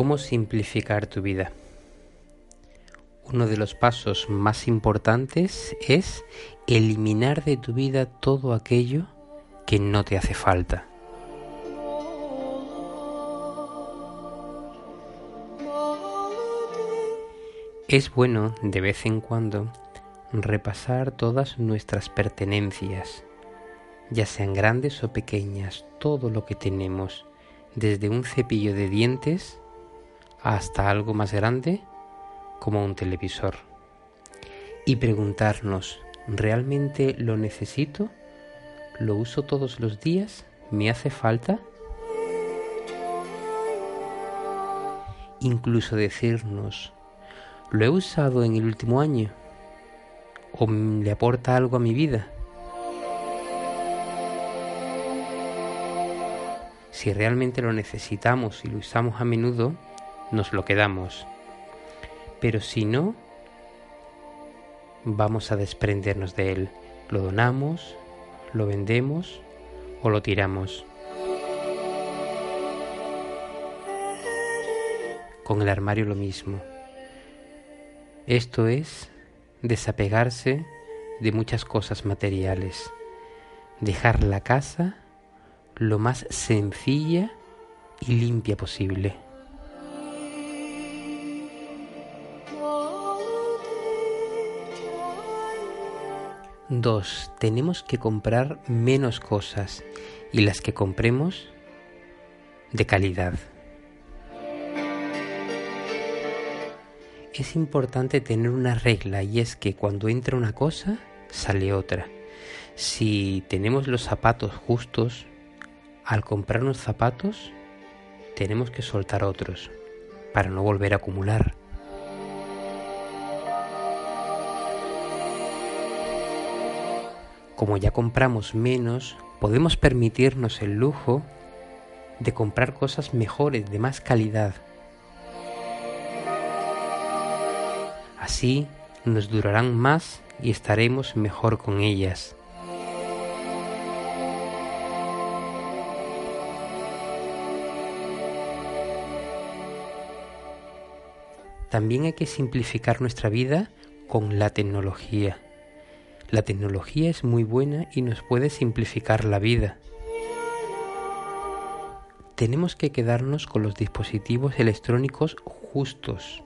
¿Cómo simplificar tu vida? Uno de los pasos más importantes es eliminar de tu vida todo aquello que no te hace falta. Es bueno de vez en cuando repasar todas nuestras pertenencias, ya sean grandes o pequeñas, todo lo que tenemos, desde un cepillo de dientes hasta algo más grande como un televisor. Y preguntarnos, ¿realmente lo necesito? ¿Lo uso todos los días? ¿Me hace falta? Incluso decirnos, ¿lo he usado en el último año? ¿O le aporta algo a mi vida? Si realmente lo necesitamos y lo usamos a menudo, nos lo quedamos. Pero si no, vamos a desprendernos de él. Lo donamos, lo vendemos o lo tiramos. Con el armario lo mismo. Esto es desapegarse de muchas cosas materiales. Dejar la casa lo más sencilla y limpia posible. 2. Tenemos que comprar menos cosas y las que compremos de calidad. Es importante tener una regla y es que cuando entra una cosa, sale otra. Si tenemos los zapatos justos, al comprar unos zapatos, tenemos que soltar otros para no volver a acumular. Como ya compramos menos, podemos permitirnos el lujo de comprar cosas mejores, de más calidad. Así nos durarán más y estaremos mejor con ellas. También hay que simplificar nuestra vida con la tecnología. La tecnología es muy buena y nos puede simplificar la vida. Tenemos que quedarnos con los dispositivos electrónicos justos,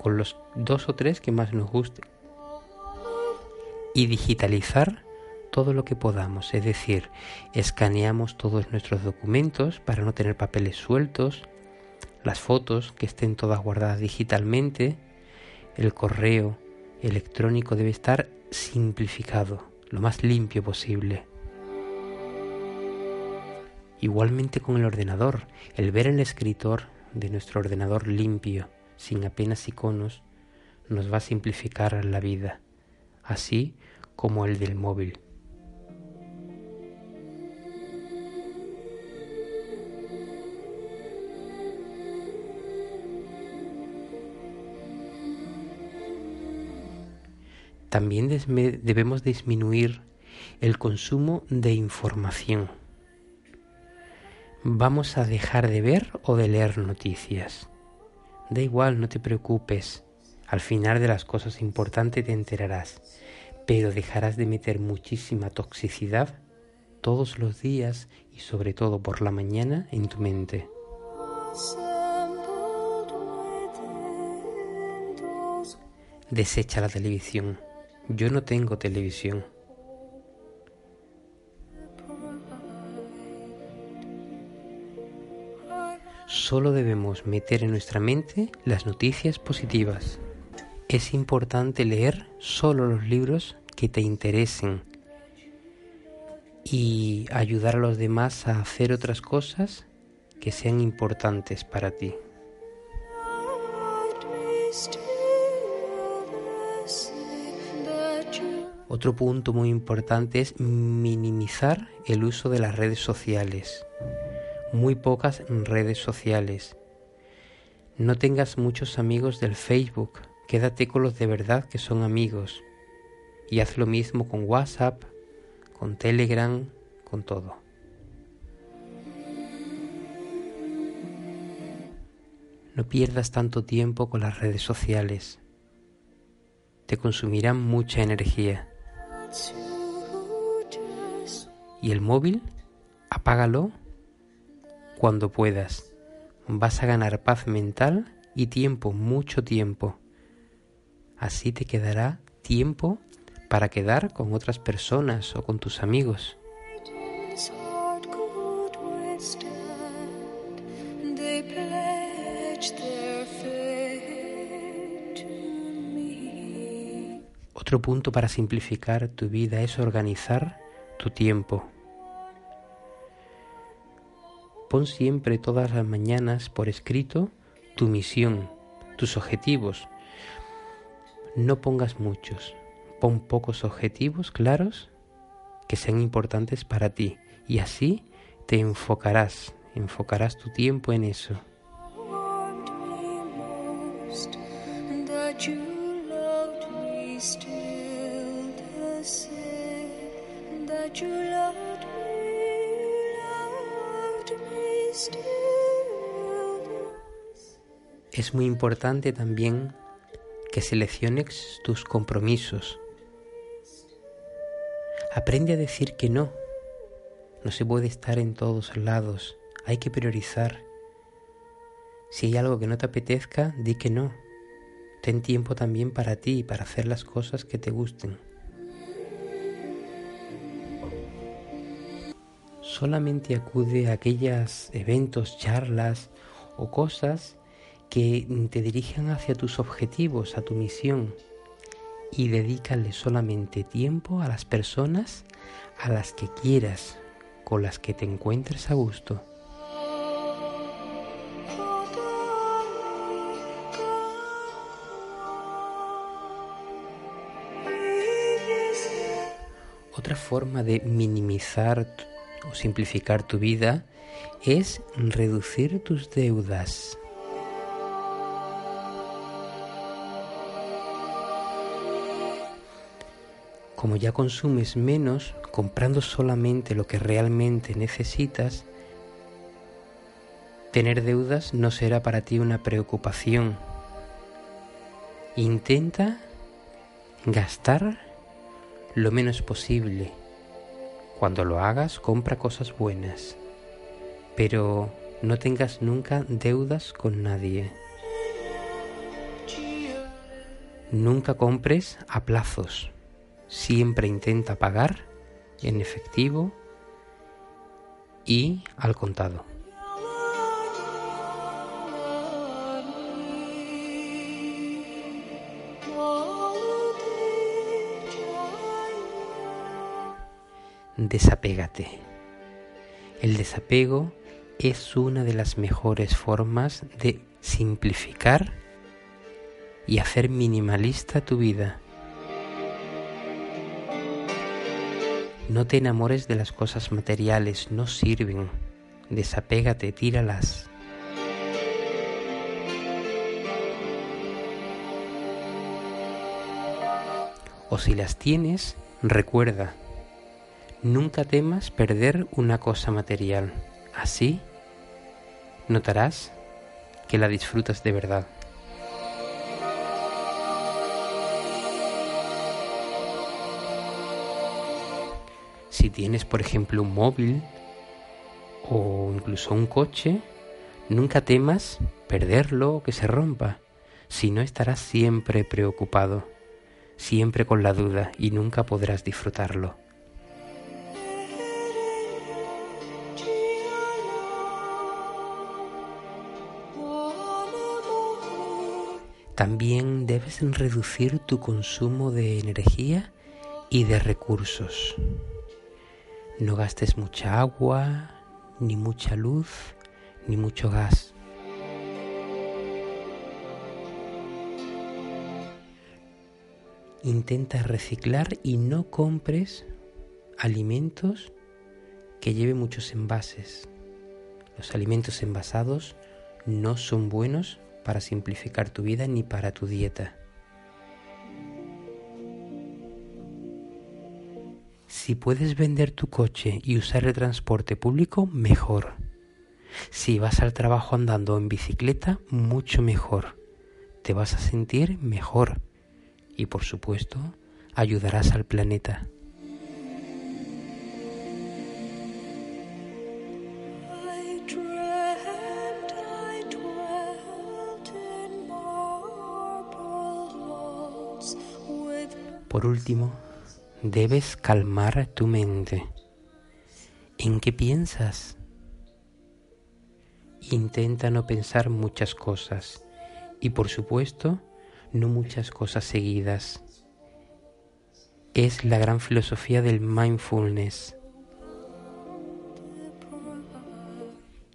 con los dos o tres que más nos gusten, y digitalizar todo lo que podamos, es decir, escaneamos todos nuestros documentos para no tener papeles sueltos, las fotos que estén todas guardadas digitalmente, el correo electrónico debe estar simplificado, lo más limpio posible. Igualmente con el ordenador, el ver el escritor de nuestro ordenador limpio, sin apenas iconos, nos va a simplificar la vida, así como el del móvil. También debemos disminuir el consumo de información. Vamos a dejar de ver o de leer noticias. Da igual, no te preocupes. Al final de las cosas importantes te enterarás, pero dejarás de meter muchísima toxicidad todos los días y sobre todo por la mañana en tu mente. Desecha la televisión. Yo no tengo televisión. Solo debemos meter en nuestra mente las noticias positivas. Es importante leer solo los libros que te interesen y ayudar a los demás a hacer otras cosas que sean importantes para ti. Otro punto muy importante es minimizar el uso de las redes sociales. Muy pocas redes sociales. No tengas muchos amigos del Facebook. Quédate con los de verdad que son amigos. Y haz lo mismo con WhatsApp, con Telegram, con todo. No pierdas tanto tiempo con las redes sociales. Te consumirán mucha energía. Y el móvil, apágalo cuando puedas. Vas a ganar paz mental y tiempo, mucho tiempo. Así te quedará tiempo para quedar con otras personas o con tus amigos. Otro punto para simplificar tu vida es organizar tu tiempo. Pon siempre todas las mañanas por escrito tu misión, tus objetivos. No pongas muchos, pon pocos objetivos claros que sean importantes para ti y así te enfocarás, enfocarás tu tiempo en eso. Es muy importante también que selecciones tus compromisos. Aprende a decir que no. No se puede estar en todos lados. Hay que priorizar. Si hay algo que no te apetezca, di que no. Ten tiempo también para ti y para hacer las cosas que te gusten. Solamente acude a aquellos eventos, charlas o cosas que te dirijan hacia tus objetivos, a tu misión y dedícale solamente tiempo a las personas a las que quieras, con las que te encuentres a gusto. Otra forma de minimizar o simplificar tu vida es reducir tus deudas. Como ya consumes menos, comprando solamente lo que realmente necesitas, tener deudas no será para ti una preocupación. Intenta gastar lo menos posible cuando lo hagas, compra cosas buenas, pero no tengas nunca deudas con nadie. Nunca compres a plazos. Siempre intenta pagar en efectivo y al contado. Desapégate. El desapego es una de las mejores formas de simplificar y hacer minimalista tu vida. No te enamores de las cosas materiales, no sirven. Desapégate, tíralas. O si las tienes, recuerda, Nunca temas perder una cosa material. Así notarás que la disfrutas de verdad. Si tienes, por ejemplo, un móvil o incluso un coche, nunca temas perderlo o que se rompa. Si no estarás siempre preocupado, siempre con la duda y nunca podrás disfrutarlo. También debes reducir tu consumo de energía y de recursos. No gastes mucha agua, ni mucha luz, ni mucho gas. Intenta reciclar y no compres alimentos que lleven muchos envases. Los alimentos envasados no son buenos para simplificar tu vida ni para tu dieta. Si puedes vender tu coche y usar el transporte público, mejor. Si vas al trabajo andando en bicicleta, mucho mejor. Te vas a sentir mejor. Y por supuesto, ayudarás al planeta. Por último, debes calmar tu mente. ¿En qué piensas? Intenta no pensar muchas cosas y por supuesto no muchas cosas seguidas. Es la gran filosofía del mindfulness.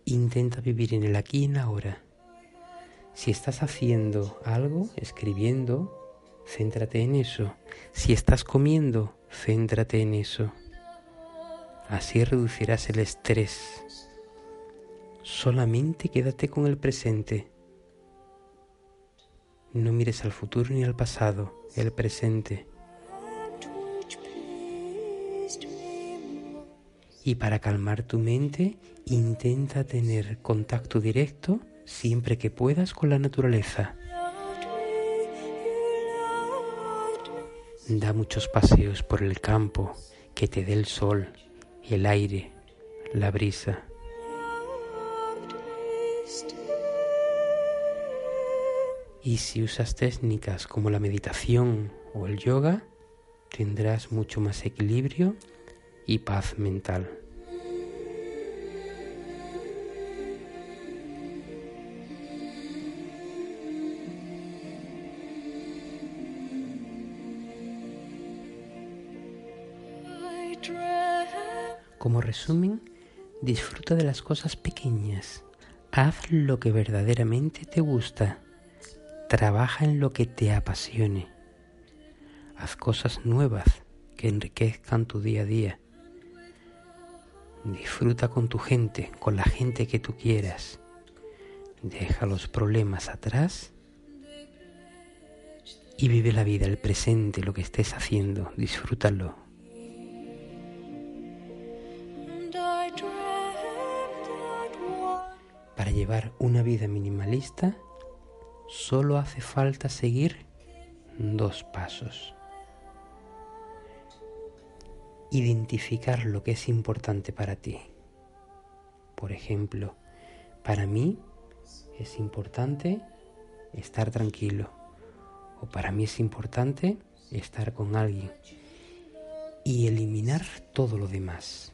Intenta vivir en el aquí y en ahora. Si estás haciendo algo, escribiendo, céntrate en eso. Si estás comiendo, céntrate en eso. Así reducirás el estrés. Solamente quédate con el presente. No mires al futuro ni al pasado, el presente. Y para calmar tu mente, intenta tener contacto directo siempre que puedas con la naturaleza. Da muchos paseos por el campo que te dé el sol, el aire, la brisa. Y si usas técnicas como la meditación o el yoga, tendrás mucho más equilibrio y paz mental. Como resumen, disfruta de las cosas pequeñas. Haz lo que verdaderamente te gusta. Trabaja en lo que te apasione. Haz cosas nuevas que enriquezcan tu día a día. Disfruta con tu gente, con la gente que tú quieras. Deja los problemas atrás y vive la vida, el presente, lo que estés haciendo. Disfrútalo. Llevar una vida minimalista solo hace falta seguir dos pasos. Identificar lo que es importante para ti. Por ejemplo, para mí es importante estar tranquilo o para mí es importante estar con alguien y eliminar todo lo demás.